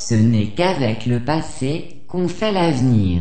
Ce n'est qu'avec le passé qu'on fait l'avenir.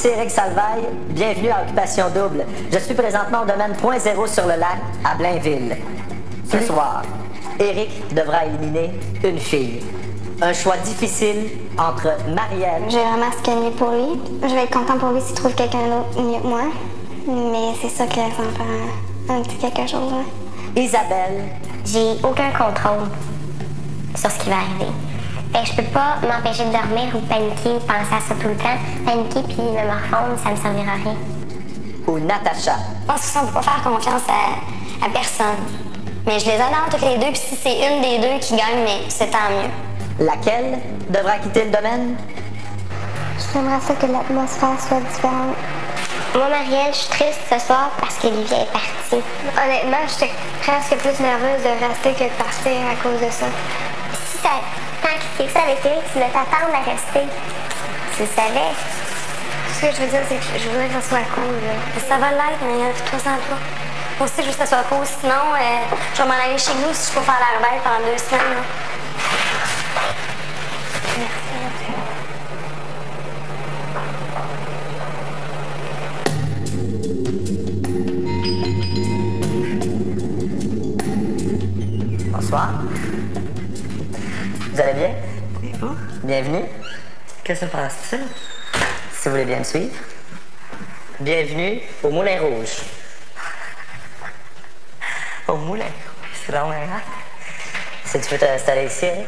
Ici Eric Salvaille. Bienvenue à Occupation Double. Je suis présentement au domaine point zéro sur le lac, à Blainville. Ce soir, Eric devra éliminer une fille. Un choix difficile entre Marielle, J'ai vraiment scanné pour lui. Je vais être content pour lui s'il trouve quelqu'un d'autre mieux que moi. Mais c'est ça que ça me fait un, un petit quelque chose. hein. Isabelle J'ai aucun contrôle sur ce qui va arriver. Fait que je peux pas m'empêcher de dormir ou paniquer ou penser à ça tout le temps. Paniquer puis me morfondre, ça me servira à rien. ou Natacha. Je pense qu'on ne peut pas faire confiance à, à personne. Mais je les adore toutes les deux, puis si c'est une des deux qui gagne, mais c'est tant mieux. Laquelle devra quitter le domaine? J'aimerais ça que l'atmosphère soit différente. Moi, Marielle, je suis triste ce soir parce que Livia est partie. Honnêtement, j'étais presque plus nerveuse de rester que de partir à cause de ça. Si ça, fait ça avec Eric, tu dois t'attendre à rester. Tu le savais. Ce que je veux dire, c'est que je voudrais que ça soit cool. Là. Ça va l'être, mais toi sans toi. Moi aussi, je veux que ça soit cool. Sinon, euh, je vais m'en aller chez nous si je peux faire la rebelle pendant deux semaines. là. Bonsoir. Vous allez bien? Bienvenue. Que se passe-t-il? Si vous voulez bien me suivre. Bienvenue au Moulin Rouge. Au Moulin Rouge, c'est dans hâte. Si tu peux t'installer ici, Eric.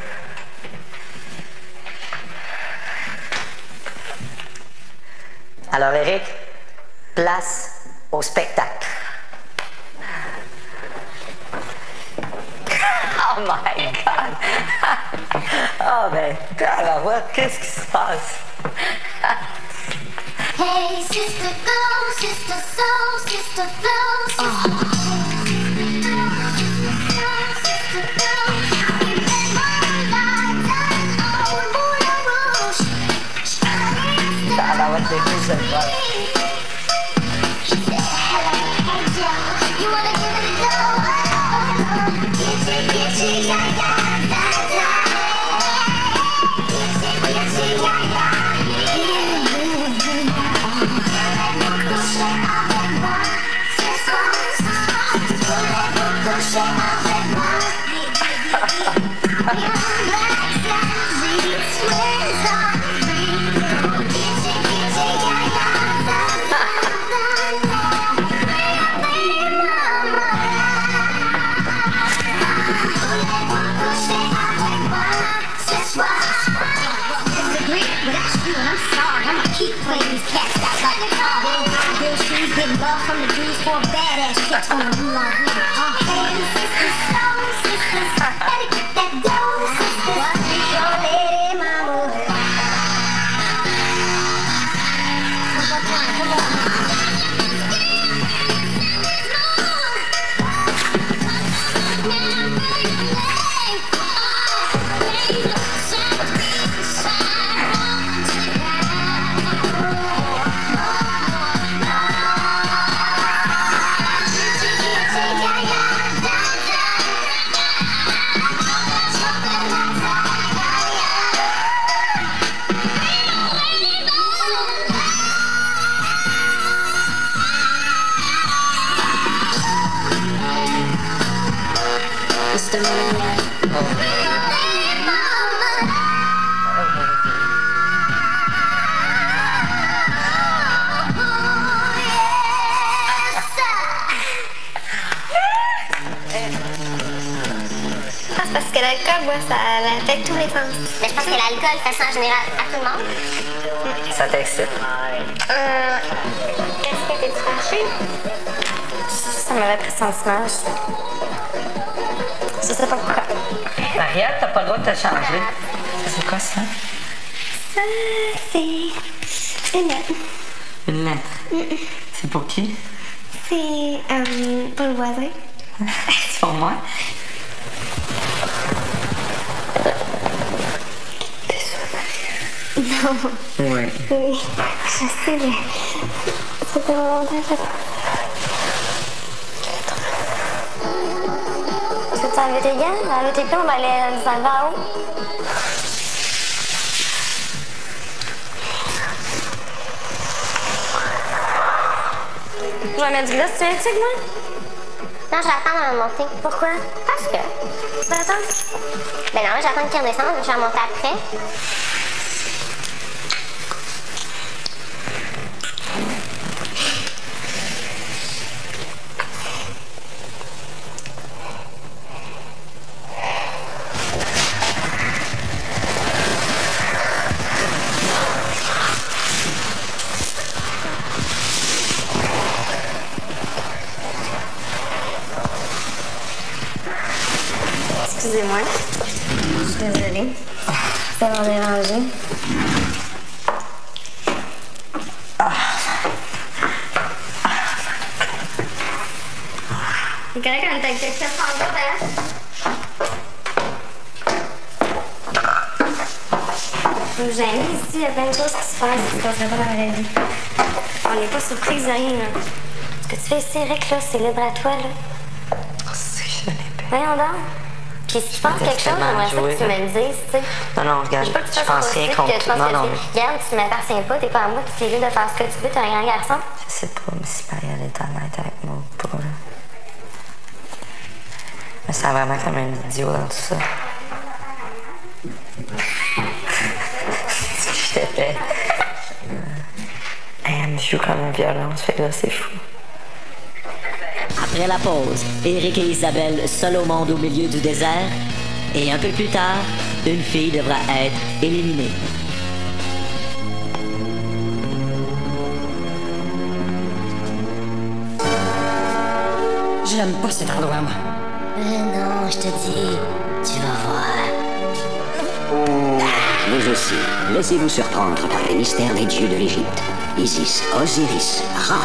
Alors, Eric, place au spectacle. Oh my God! Oh ben, alors ouais, qu'est-ce qui se passe? Hey, sister, go, sister, soul, sister, flow, sister. Alors ouais, c'est ça. voilà. like the car. Real high heel shoes, get love from the dudes for badass chicks on the blue line. Je pense que l'alcool fait ça en général à tout le monde. Ça t'excite? Euh, Est-ce que t'es fâchée? Ça m'avait pressentiment. Je... je sais pas pourquoi. Marielle, t'as pas le droit de te changer. C'est quoi ça? Ça, c'est une lettre. Une lettre? C'est pour qui? C'est euh, pour le voisin. C'est pour moi? Non, Oui. je sais, mais fait longtemps que Tu veux gants? Enlever tes pieds, on va aller enlever en haut. Je vais mettre du glace. Tu avec moi? Non, vais attendre à monter. Pourquoi? Parce que. Tu vas attendre? Ben non, j'attends qu'il redescende, je vais monter après. Excusez-moi. Je suis désolée. Ça m'a dérangé. C'est correct quand t'as quelqu'un sans doute, hein? Faut me gêner ici, il y a plein de choses qui se passent qui se passeraient pas dans la vraie vie. On n'est pas surprise de rien, là. Ce que tu fais ici, Eric, là, c'est libre à toi, là. C'est pas. Voyons donc. Puis si tu penses quelque chose, j'aimerais ça que tu me le dises, tu sais. Non, non, regarde, Je veux pas que tu je pense un rien contre que tu Non, non, tu- Regarde, tu m'appartiens pas, t'es pas à moi, tu es libre de faire ce que tu veux, t'es un grand garçon. je sais pas, mais si Marielle est honnête avec moi ou pas, là. Mais ça a vraiment comme un idiot dans tout ça. Je t'ai fait. Elle me joue comme une violence, fait que là, c'est fou. Après la pause, Eric et Isabelle seuls au monde au milieu du désert. Et un peu plus tard, une fille devra être éliminée. J'aime pas cet endroit, moi. Mais non, je te dis, tu vas voir. Vous aussi, laissez-vous surprendre par les mystères des dieux de l'Égypte. Isis, Osiris, Ra.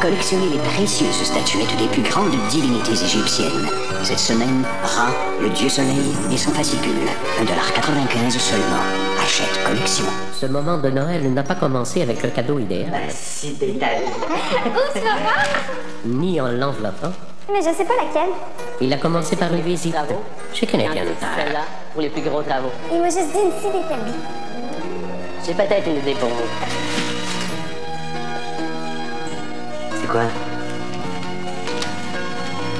Collectionnez les précieuses statuettes des plus grandes divinités égyptiennes. Cette semaine, Ra, le dieu soleil, et son fascicule. 1,95$ seulement. Achète collection. Ce moment de Noël n'a pas commencé avec le cadeau idéal, Si vas voir? ni en l'enveloppant. Mais je sais pas laquelle. Il a commencé par une visite chez Canadian Tire. Celle-là, pour les plus gros travaux. Il m'a juste dit une fille d'établi. J'ai peut-être une idée pour vous. C'est quoi?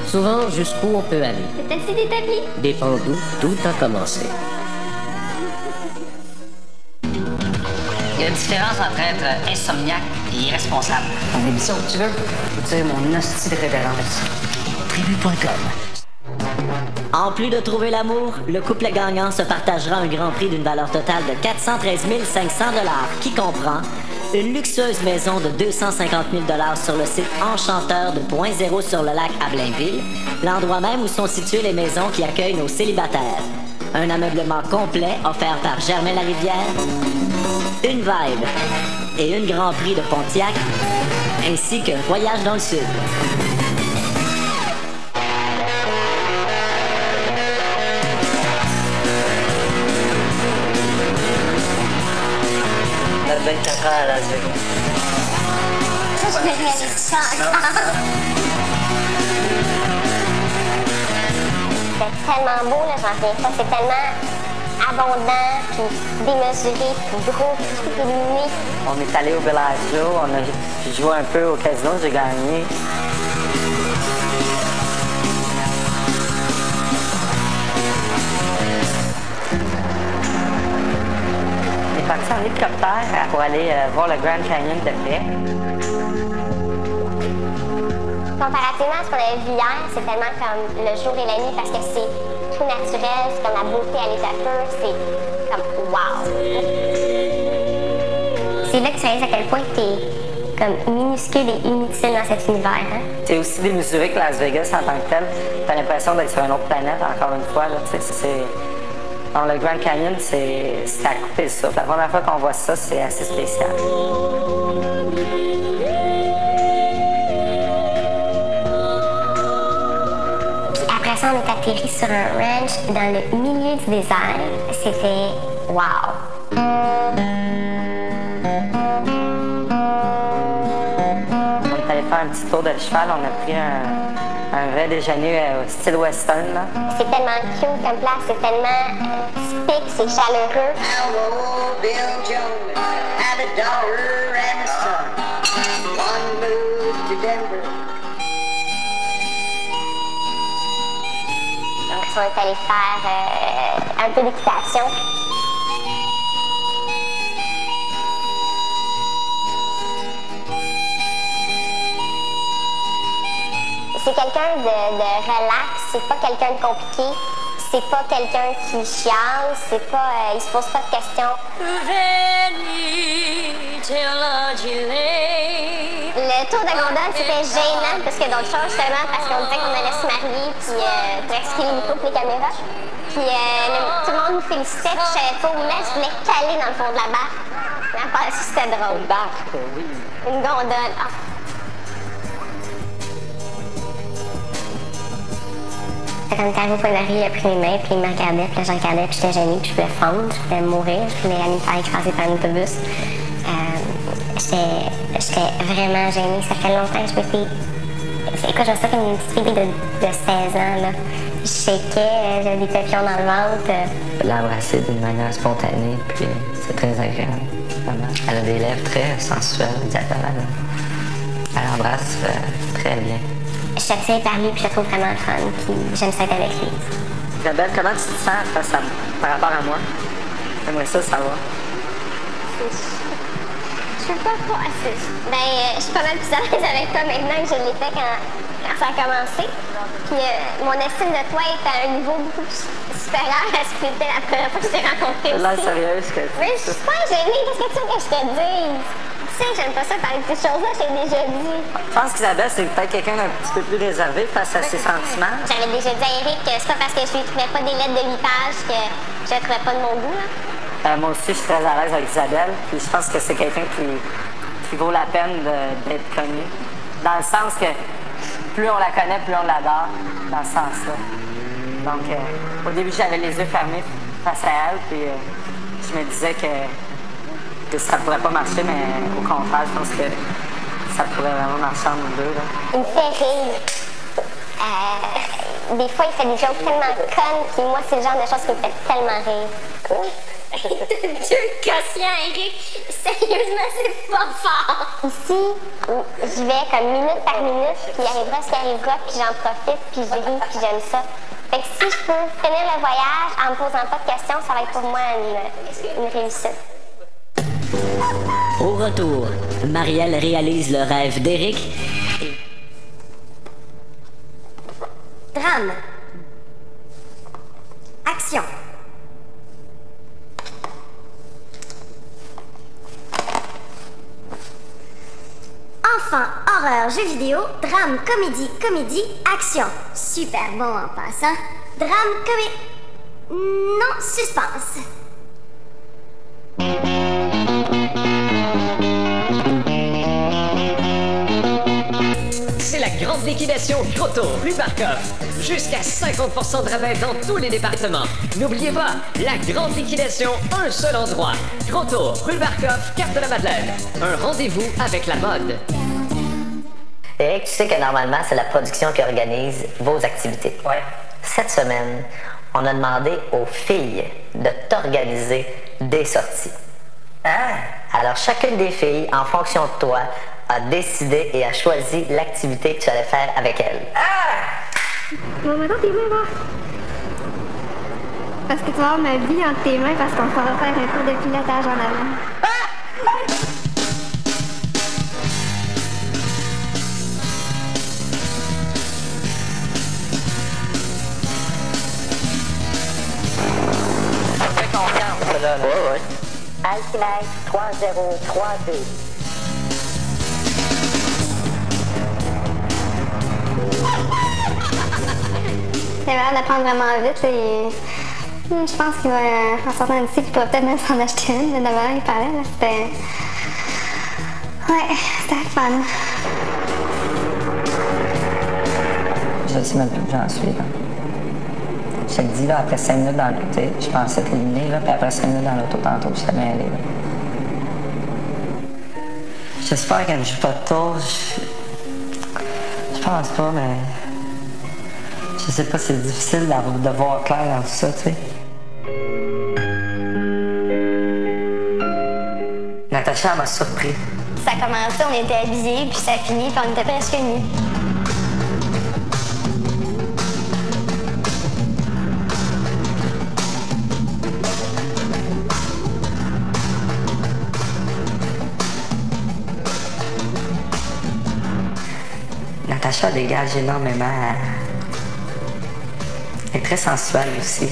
Souvent, jusqu'où on peut aller, C'est fille d'établi. dépend d'où tout a commencé. Il y a une différence entre être insomniaque et irresponsable. On que tu veux? Mon hostie de révérence. Tribu.com. En plus de trouver l'amour, le couple gagnant se partagera un grand prix d'une valeur totale de 413 500 qui comprend une luxueuse maison de 250 000 sur le site enchanteur de Point Zéro sur le lac à Blainville, l'endroit même où sont situées les maisons qui accueillent nos célibataires. Un ameublement complet offert par Germain Larivière, une vibe et une Grand Prix de Pontiac, ainsi qu'un voyage dans le sud. 24 heures à Las Vegas. Ça, je réalise ça C'était tellement beau, là, j'en reviens pas. C'est tellement abondant, puis démesuré, puis gros, puis tout illuminé. On est allé au Bellagio, on a joué un peu au casino, j'ai gagné. En hélicoptère pour aller euh, voir le Grand Canyon de près. Comparativement à ce qu'on avait vu hier, c'est tellement comme le jour et la nuit parce que c'est tout naturel, c'est comme la beauté à l'état pur, c'est comme wow. C'est là que tu réalises à quel point t'es comme minuscule et inutile dans cet univers. Hein? C'est aussi démesuré que Las Vegas en tant que tel. T'as l'impression d'être sur une autre planète, encore une fois. Là, tu c'est... Dans le Grand Canyon, c'est à couper ça. La première fois qu'on voit ça, c'est assez spécial. Puis après ça, on est atterri sur un ranch dans le milieu du désert. C'était wow. On est allé faire un petit tour de cheval. On a pris un, un vrai déjeuner euh, au style western. C'est tellement cute comme place, c'est tellement typique, c'est chaleureux. Donc, on est allé faire euh, un peu d'équitation. C'est quelqu'un de, de relax, c'est pas quelqu'un de compliqué, c'est pas quelqu'un qui chiale, c'est pas, euh, il se pose pas de questions. Le tour de gondole, c'était gênant parce que d'autres choses, justement, parce qu'on disait qu'on allait se marier, puis euh, pour expliquer les micros les caméras. Puis euh, le- tout le monde nous félicitait, puis je savais pas où là, je voulais caler dans le fond de la barque. Ça, c'était drôle. Une barque, oui. Une gondole. Ah. Fait Quand on est arrivé au point d'arrivée, il a pris mes mains, puis il me regardait, puis là, je regardais, puis j'étais gênée, puis je voulais fondre, je voulais mourir, je voulais aller me faire écraser par un autobus. Euh, j'étais, vraiment gênée. Ça fait longtemps que je me c'est- Écoute, je me comme une petite fille de, de 16 ans, là. Je shakeais, j'avais des papillons dans le ventre. euh, L'embrasser d'une manière spontanée, puis c'est très agréable. Elle a des lèvres très sensuelles, diagonales. Elle embrasse euh, très bien. Je suis attirée par lui, puis je le trouve vraiment le fun, puis j'aime ça être avec lui. Isabelle, comment tu te sens face à, par rapport à moi? J'aimerais ça savoir. Je suis pas trop assise. Ben, euh, je suis pas mal plus à l'aise avec toi maintenant que je l'étais quand, quand ça a commencé. Puis euh, mon estime de toi est à un niveau beaucoup plus supérieur à ce qu'il était la première fois que je t'ai rencontré C'est l'air sérieuse que Mais je suis pas gênée, qu'est-ce que tu veux que je te dise? Pas ça parler de ces choses-là, t'ai déjà dit. Je pense qu'Isabelle, c'est peut-être quelqu'un d'un petit peu plus réservé face à ses sentiments. J'avais déjà dit à Eric que c'est pas parce que je lui écrivais pas des lettres de 8 pages que je la trouvais pas de mon goût. Là. Euh, moi aussi, je suis très à l'aise avec Isabelle, puis je pense que c'est quelqu'un qui, qui vaut la peine d'être connu. Dans le sens que plus on la connaît, plus on l'adore, dans ce sens-là. Donc, euh, au début, j'avais les yeux fermés face à elle, puis euh, je me disais que, que ça pourrait pas marcher, mais au contraire, je pense que ça pourrait vraiment marcher entre nous deux. Là. Il me fait rire. Euh, des fois, il fait des jokes tellement connes, puis moi, c'est le genre de choses qui me fait tellement rire. Dieu quotient, Eric! Sérieusement, c'est pas fort! Ici, j'y vais comme minute par minute, puis il arrivera ce qui arrivera, puis j'en profite, puis je ris, puis j'aime ça. Fait que si je peux finir le voyage en me posant pas de questions, ça va être pour moi une, une réussite. Au retour, Marielle réalise le rêve d'Éric et Drame. Action. Enfant, horreur, jeux vidéo, drame, comédie, comédie, action. Super bon en passant. Drame, comédie. Non, suspense. C'est la grande liquidation Grotto, rue Barcoff. Jusqu'à 50% de rabais dans tous les départements. N'oubliez pas, la grande liquidation, un seul endroit. Grotto, rue Barcoff, carte de la Madeleine. Un rendez-vous avec la mode. Eric, tu sais que normalement, c'est la production qui organise vos activités. Ouais. Cette semaine, on a demandé aux filles de t'organiser des sorties. Ah! Alors, chacune des filles, en fonction de toi, a décidé et a choisi l'activité que tu allais faire avec elle. Bon, maintenant tes mains. Parce que tu vas avoir ma vie entre tes mains parce qu'on va faire un cours de pilotage en avant. Fais confiance, là. là. Ouais, ouais. Alkylate 3032. C'est l'air d'apprendre vraiment vite et hmm, je pense qu'il va, en sortant d'ici, il pourrait peut-être même s'en acheter une. Mais d'abord, il parlait, là, c'était... Ouais, c'était fun. Je sais même plus où j'en suis. Là. Je te le dis, là, après 5 minutes dans l'auto, je pensais être éliminé, là, puis après 5 minutes dans l'auto, tantôt, je serais mêlé. J'espère qu'elle ne joue pas de tour. Je... pense pas, mais. Je sais pas, c'est difficile de voir clair dans tout ça, tu sais. Natacha m'a surpris. Ça a commencé, on était habillés, puis ça a fini, puis on était presque nus. Sacha dégage énormément. Elle est très sensuelle aussi.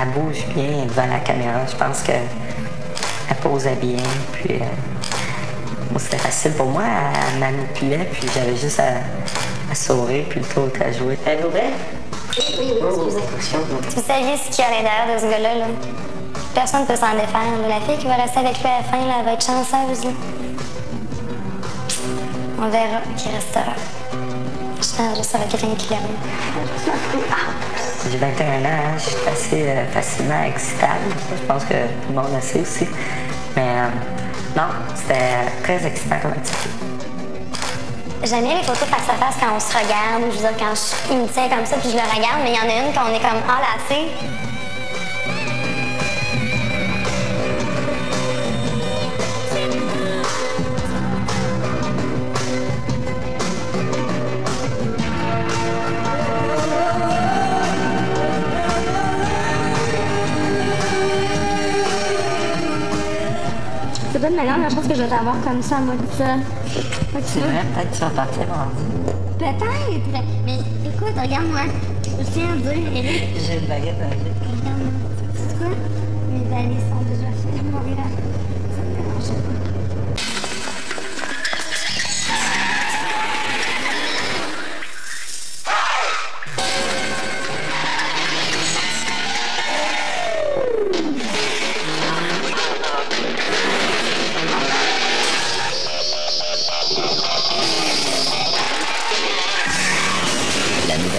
Elle bouge bien devant la caméra. Je pense que elle posait bien. Puis euh, moi, c'était facile pour moi. Elle manipulait, puis j'avais juste à, à sourire, puis le tour à jouer. Elle ouvrait? Oui, oui, excusez. Vous saviez ce qu'il y a à l'intérieur de ce gars-là, là? Personne ne peut s'en défaire. là. La fille qui va rester avec lui à la fin, là, elle va être chanceuse. Là. On verra qui restera. Je pense que ça va quelqu'un qui. J'ai 21 ans, hein, je suis assez euh, facilement excitable. Je pense que tout le monde le sait aussi. Mais euh, non, c'était très excitant comme activité. J'aime bien les photos face à face quand on se regarde. Je veux dire, quand je, il me tient comme ça puis je le regarde, mais il y en a une qu'on est comme enlacés. C'est pas de manière, mais je pense que je vais t'avoir comme ça, moi, que tu C'est vrai, peut-être que tu vas partir mardi. Peut-être. Mais écoute, regarde-moi. Je tiens à dire, J'ai une baguette à regarde-moi. Sais quoi? Mes valises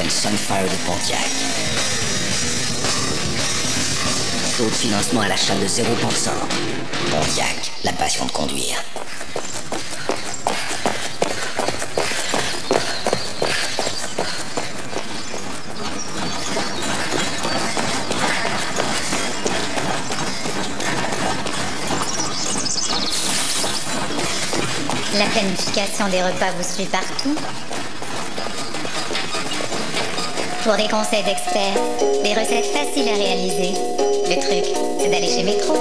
Sunfire de Pontiac. Taux de financement à l'achat de 0%. Pontiac, la passion de conduire. La planification des repas vous suit partout. Pour des conseils d'experts, des recettes faciles à réaliser. Le truc, c'est d'aller chez Métro.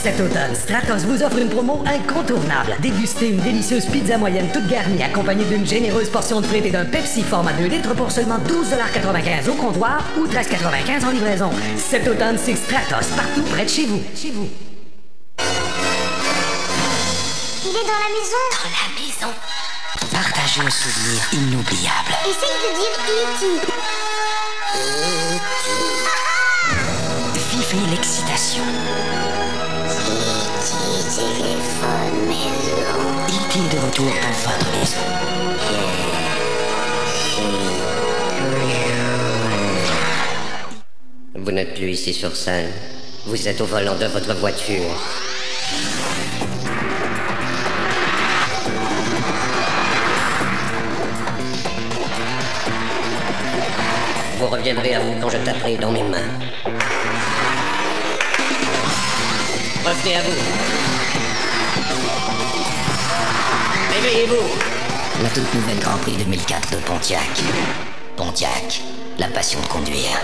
Cet automne, Stratos vous offre une promo incontournable. Dégustez une délicieuse pizza moyenne toute garnie, accompagnée d'une généreuse portion de frites et d'un Pepsi format 2 litres pour seulement 12,95$ au comptoir ou 13,95$ en livraison. Cet automne, c'est Stratos, partout près de chez vous. Chez vous. Il est dans la maison? Dans la un souvenir inoubliable. Essaye de dire E.T. Vivez l'excitation. téléphone maison. E.T. de retour dans votre maison. Vous n'êtes plus ici sur scène. Vous êtes au volant de votre voiture. Vous reviendrez à vous quand je taperai dans mes mains. Revenez à vous. Réveillez-vous. La toute nouvelle Grand Prix 2004 de Pontiac. Pontiac, la passion de conduire.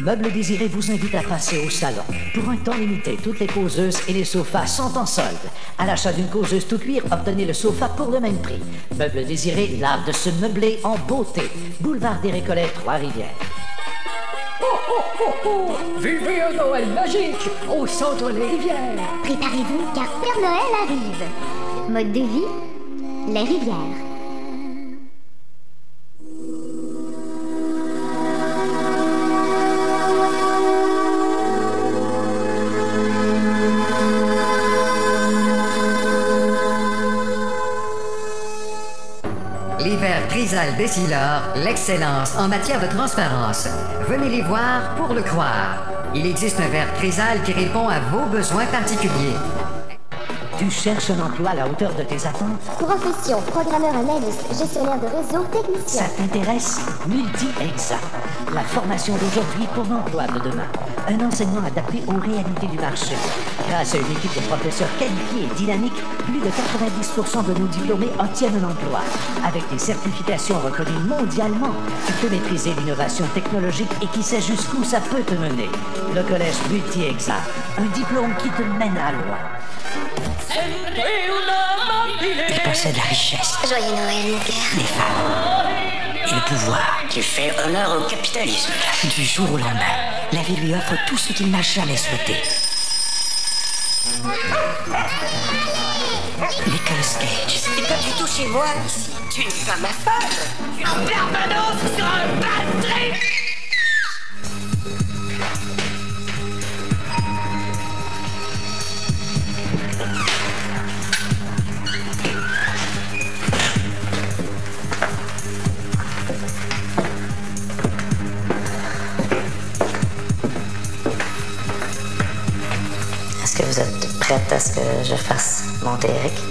Meubles Désiré vous invite à passer au salon. Pour un temps limité, toutes les causeuses et les sofas sont en solde. À l'achat d'une causeuse tout cuir, obtenez le sofa pour le même prix. Meubles Désiré, l'art de se meubler en beauté. Boulevard des Récollets, Trois-Rivières. Vivez un Noël magique au centre des rivières. Préparez-vous car Père Noël arrive. Mode de vie, les rivières. Verres Grisal Bessilor, l'excellence en matière de transparence. Venez les voir pour le croire. Il existe un verre Grisal qui répond à vos besoins particuliers. Tu cherches un emploi à la hauteur de tes attentes? Profession, programmeur analyste, gestionnaire de réseau, technicien. Ça t'intéresse? Multi-Exact. La formation d'aujourd'hui pour l'emploi de demain. Un enseignement adapté aux réalités du marché. Grâce à une équipe de professeurs qualifiés et dynamiques, plus de 90% de nos diplômés obtiennent un emploi. Avec des certifications reconnues mondialement, tu peux maîtriser l'innovation technologique et qui sait jusqu'où ça peut te mener. Le collège Multi-Exact. Un diplôme qui te mène à loin. Il possède la richesse, Joyeux Noël, mon cœur. les femmes et le pouvoir. Tu fais honneur au capitalisme. Du jour au lendemain, la vie lui offre tout ce qu'il n'a jamais souhaité. Nicolas Cage. C'est pas du tout chez moi ici. Tu es une femme affable. En permanence sur un batterie. Est-ce fasse monter Eric?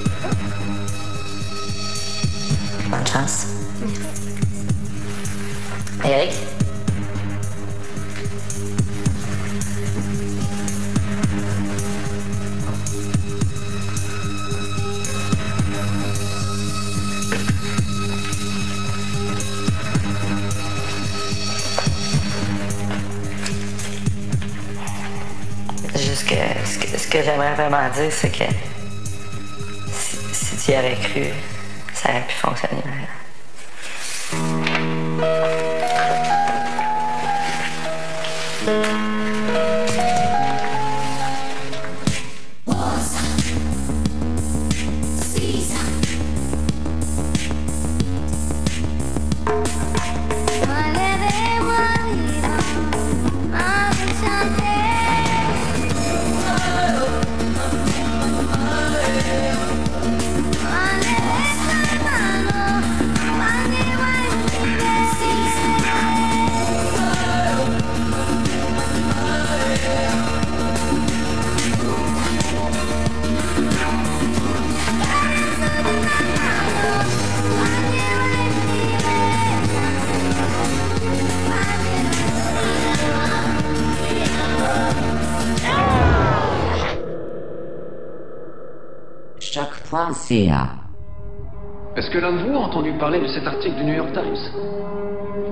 Est-ce que l'un de vous a entendu parler de cet article du New York Times?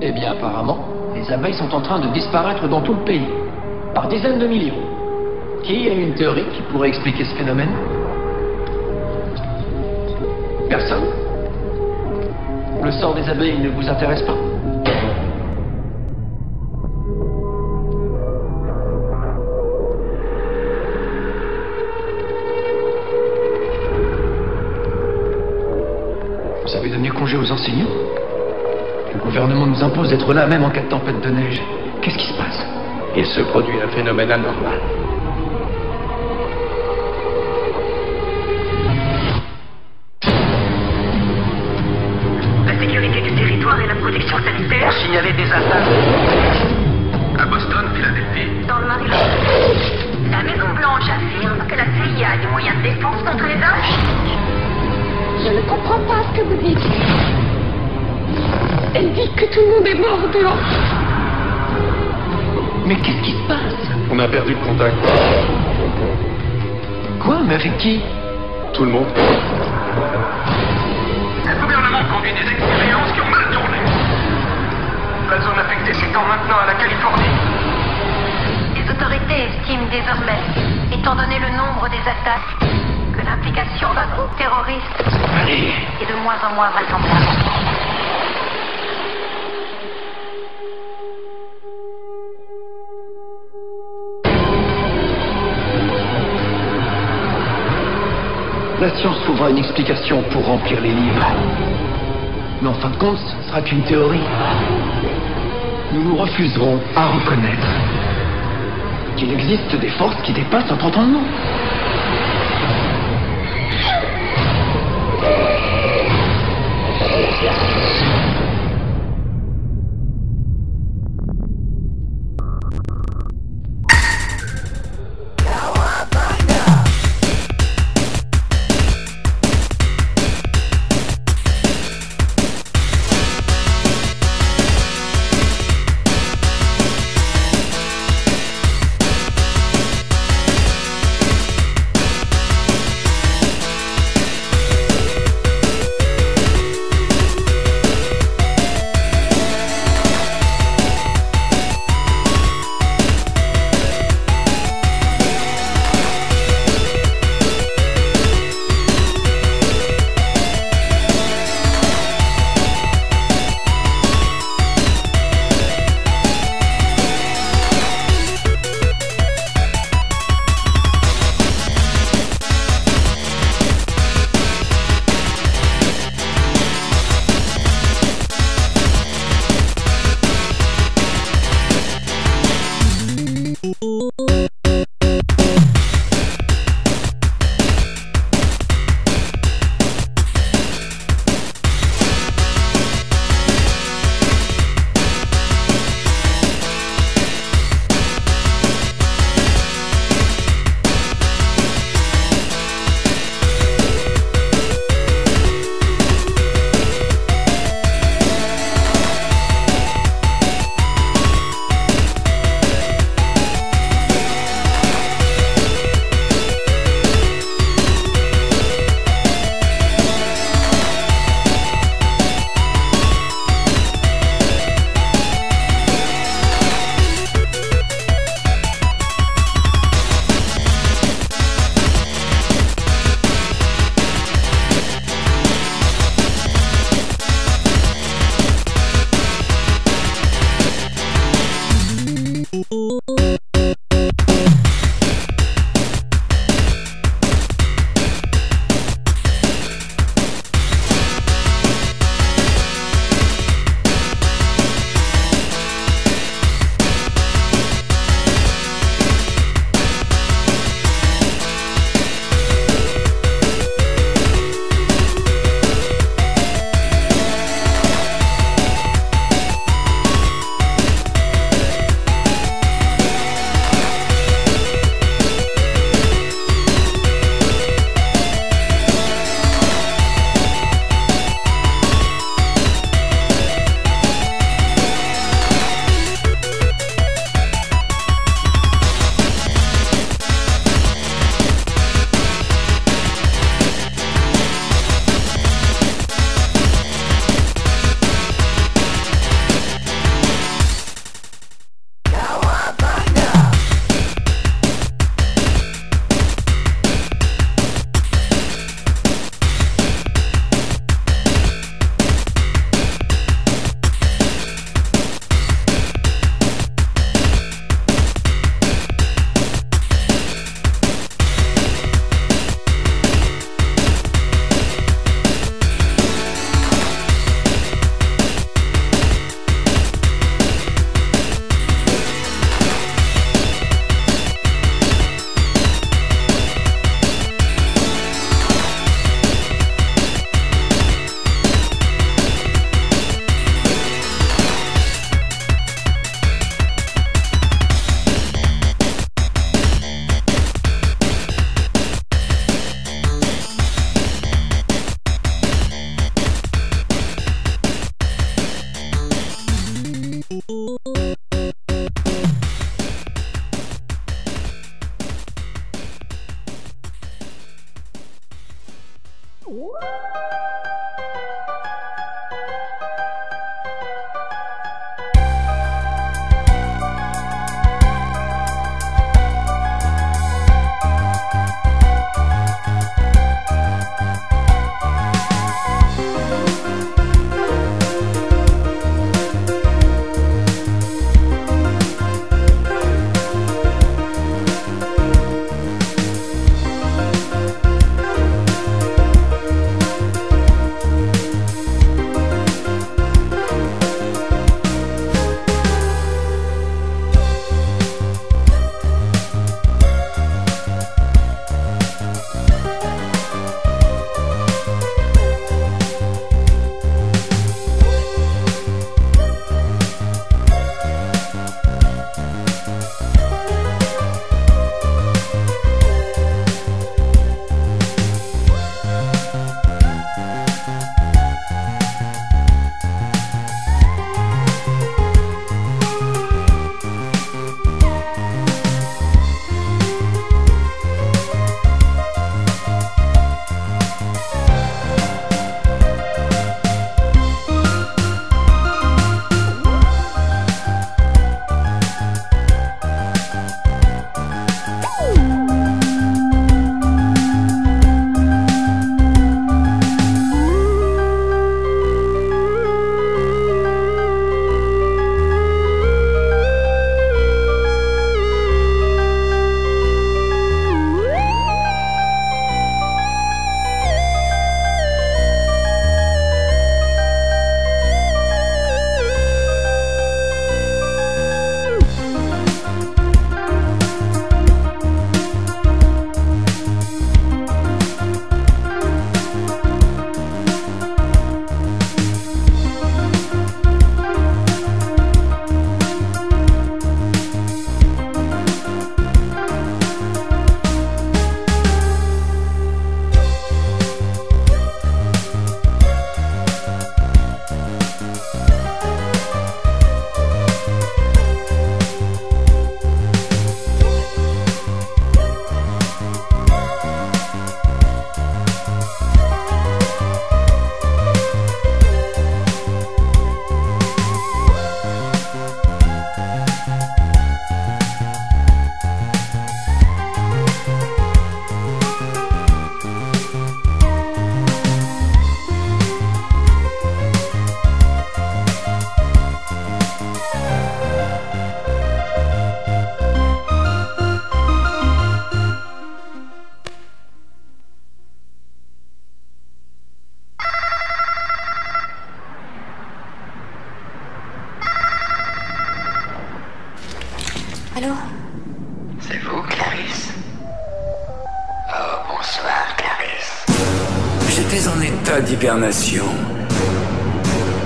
Eh bien, apparemment, les abeilles sont en train de disparaître dans tout le pays, par dizaines de millions. Qui a une théorie qui pourrait expliquer ce phénomène? Personne? Le sort des abeilles ne vous intéresse pas? Vous avez donné congé aux enseignants Le gouvernement nous impose d'être là même en cas de tempête de neige. Qu'est-ce qui se passe Il se produit un phénomène anormal. La sécurité du territoire et la protection sanitaire. On signalait des attaques. Comprends pas ce que vous dites. Elle dit que tout le monde est mort dehors. Mais qu'est-ce qui se passe? On a perdu le contact. Quoi Mais avec qui? Tout le monde. Le gouvernement conduit des expériences qui ont mal tourné. La zone affectée s'étend maintenant à la Californie. Les autorités estiment désormais, étant donné le nombre des attaques, que l'implication d'un groupe terroriste Allez est de moins en moins vraisemblable. La science trouvera une explication pour remplir les livres. Mais en fin de compte, ce ne sera qu'une théorie. Nous nous refuserons à reconnaître qu'il existe des forces qui dépassent notre entendement. Allô 下。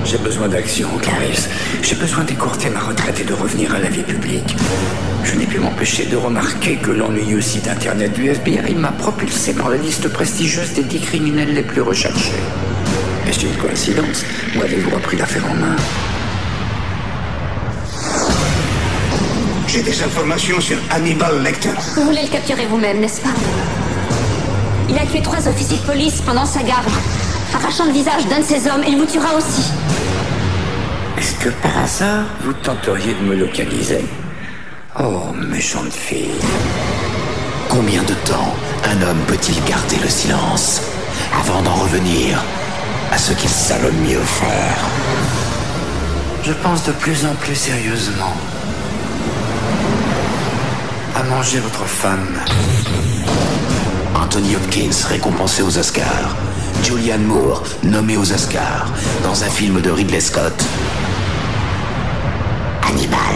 J'ai besoin d'action, Clarisse. J'ai besoin d'écourter ma retraite et de revenir à la vie publique. Je n'ai pu m'empêcher de remarquer que l'ennuyeux site internet du FBI m'a propulsé dans la liste prestigieuse des dix criminels les plus recherchés. Est-ce une coïncidence ou avez-vous repris l'affaire en main? J'ai des informations sur Hannibal Lecter. Vous voulez le capturer vous-même, n'est-ce pas? Il a tué trois officiers de police pendant sa garde, arrachant le visage d'un de ses hommes et il vous tuera aussi. Est-ce que par hasard, vous tenteriez de me localiser Oh, méchante fille. Combien de temps un homme peut-il garder le silence avant d'en revenir à ce qu'il savent mieux faire Je pense de plus en plus sérieusement à manger votre femme. Anthony Hopkins récompensé aux Oscars. Julianne Moore nommée aux Oscars dans un film de Ridley Scott. Hannibal.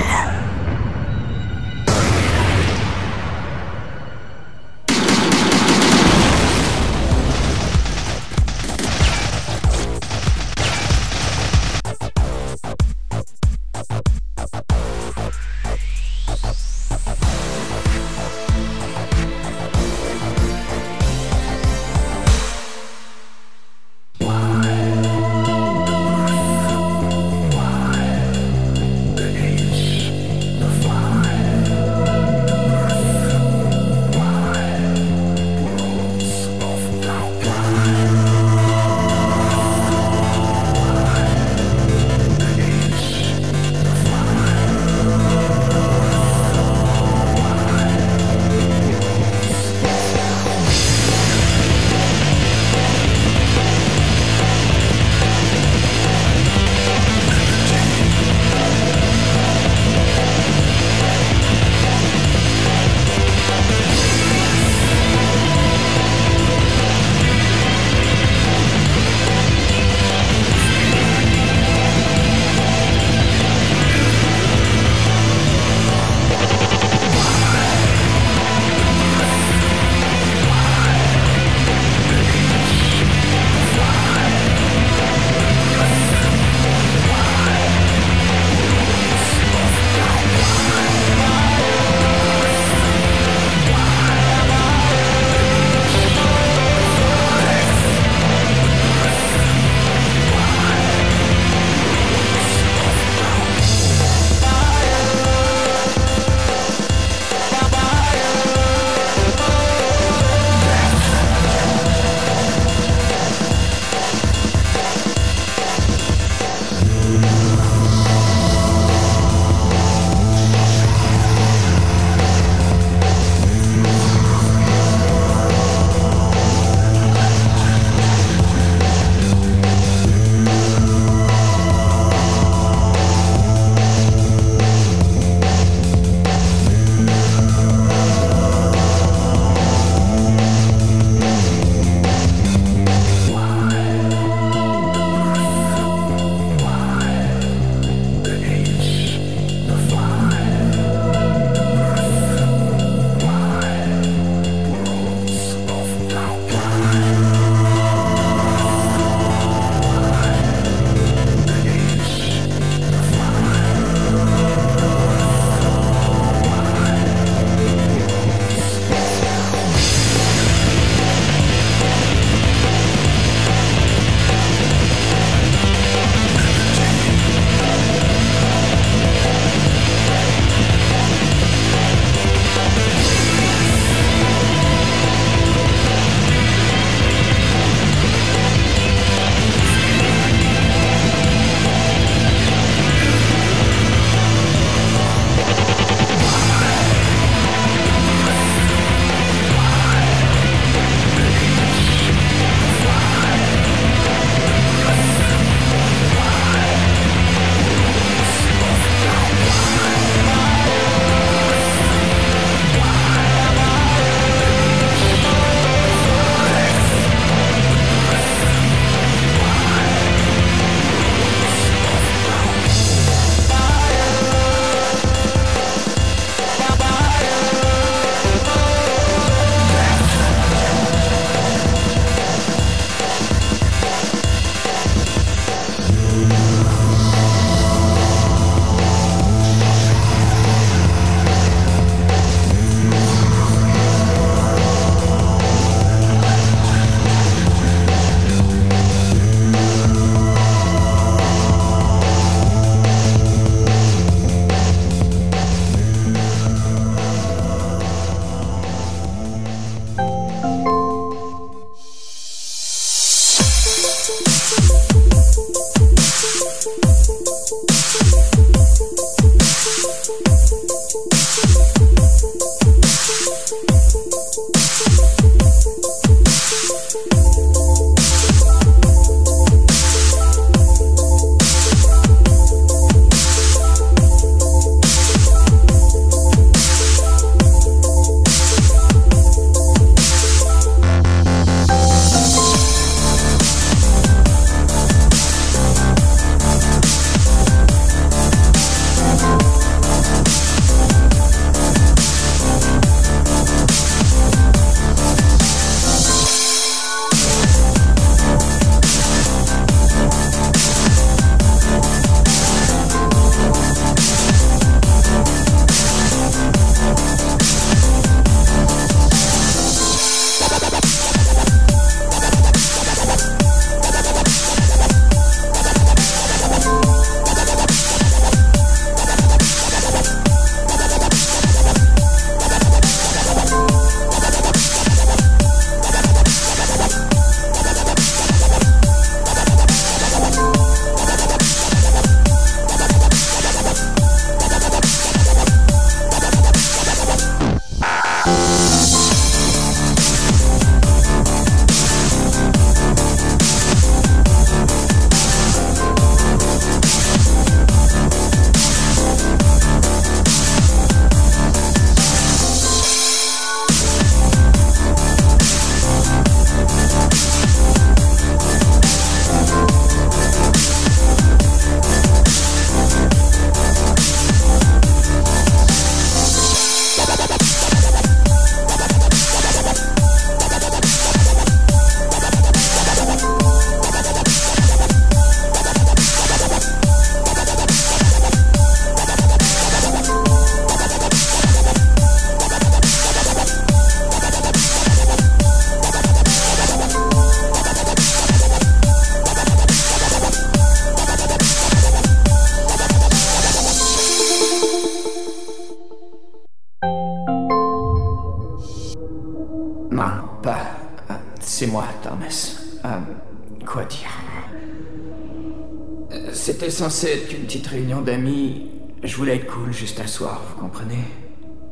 Réunion d'amis. Je voulais être cool juste un soir, vous comprenez?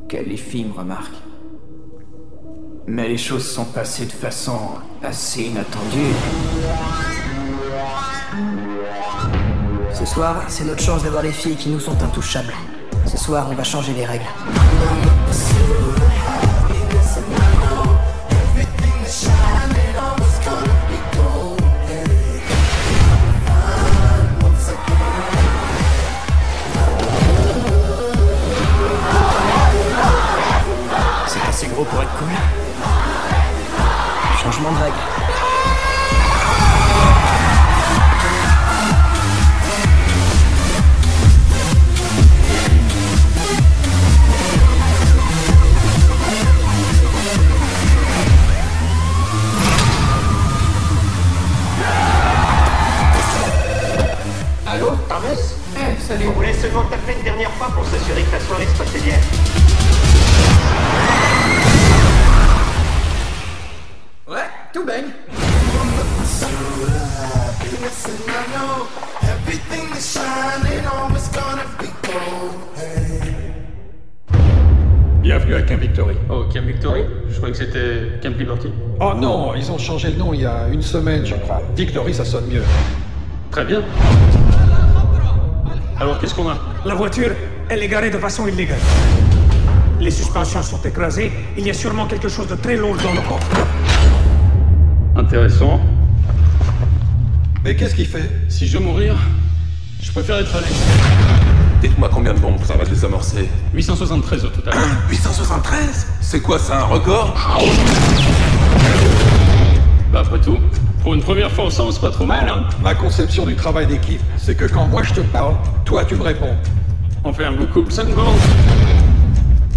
Que les filles me remarquent. Mais les choses sont passées de façon assez inattendue. Ce soir, c'est notre chance d'avoir les filles qui nous sont intouchables. Ce soir, on va changer les règles. Pour être cool. Changement de règles. Allô, Thomas Eh, salut. On voulait seulement t'appeler une dernière fois pour s'assurer que la soirée se passait bien. Bienvenue à Camp Victory. Oh, Camp Victory Je croyais que c'était Camp Liberty. Oh non, ils ont changé le nom il y a une semaine, je crois. Victory, ça sonne mieux. Très bien. Alors, qu'est-ce qu'on a? La voiture, elle est garée de façon illégale. Les suspensions sont écrasées. Il y a sûrement quelque chose de très lourd dans le coffre. Intéressant. Mais qu'est-ce qu'il fait? Si je veux mourir, je préfère être allé. Dites-moi combien de bombes ça va désamorcer 873 au total. 873 C'est quoi ça, un record? Bah, après tout, pour une première fois ensemble, c'est pas trop mal, hein Ma conception du travail d'équipe, c'est que quand moi je te parle, toi tu me réponds. On fait un beau couple, ça me bande.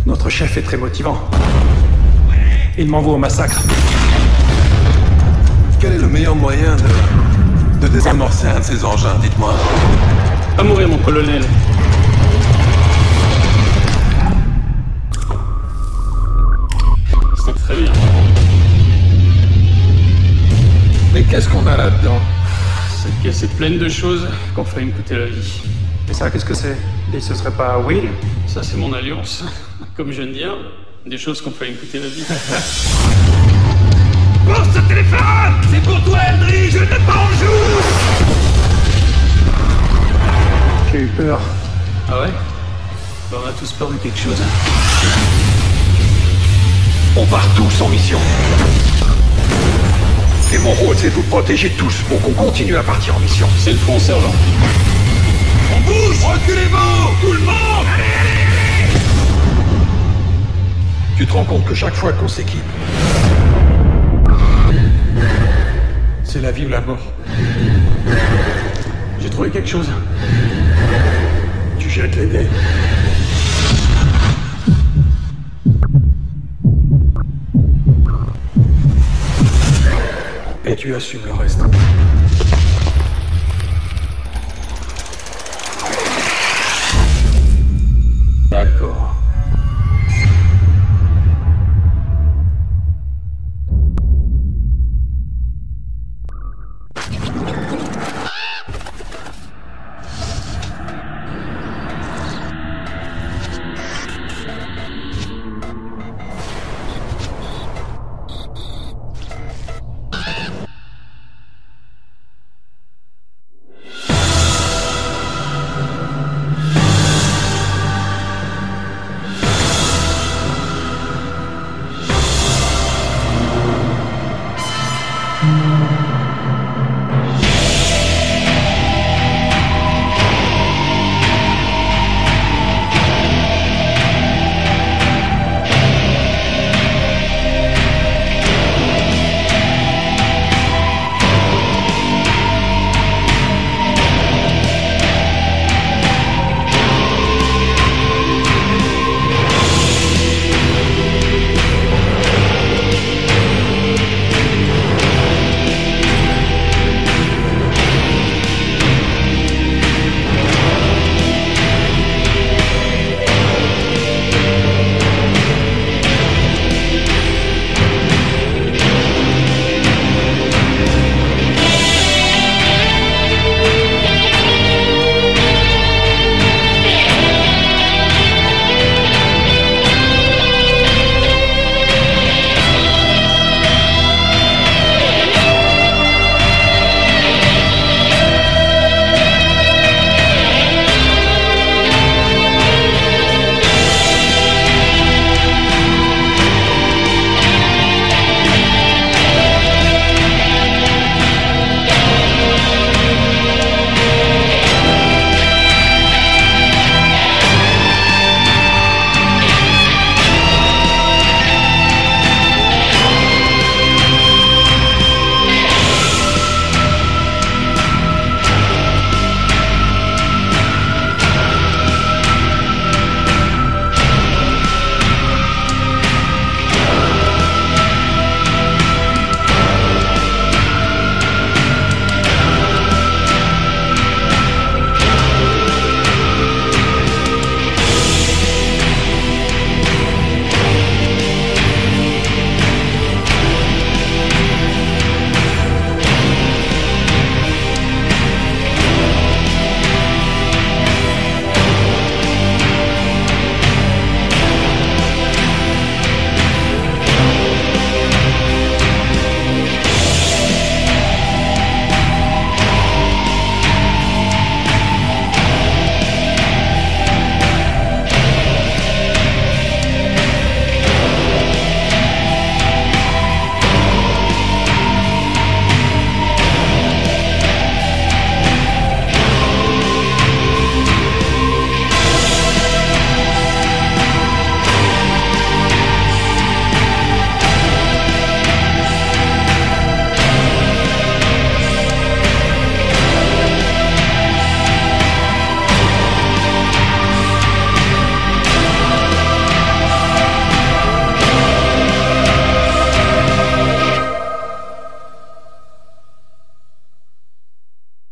Notre chef est très motivant. Il m'envoie au massacre. Quel est le meilleur moyen de, de désamorcer un de ces engins, dites-moi À mourir, mon colonel. C'est très bien. Mais qu'est-ce qu'on a là-dedans? Cette pièce est pleine de choses qu'on fait me coûter la vie. Et ça, qu'est-ce que c'est? Et ce serait pas Will? Ça, c'est mon alliance. Comme je viens de dire, des choses qu'on fait me coûter la vie. Téléphone C'est pour toi, Eldridge Je n'ai pas en joue J'ai eu peur. Ah ouais? Bah, On a tous peur de quelque chose. On part tous en mission. Et mon rôle, c'est de vous protéger tous pour qu'on continue à partir en mission. C'est le front, sergent. On bouge Reculez-vous Tout le monde Tu te rends compte que chaque fois qu'on s'équipe, c'est la vie ou la mort. J'ai trouvé quelque chose. Tu jettes les dés. Et tu assumes le reste.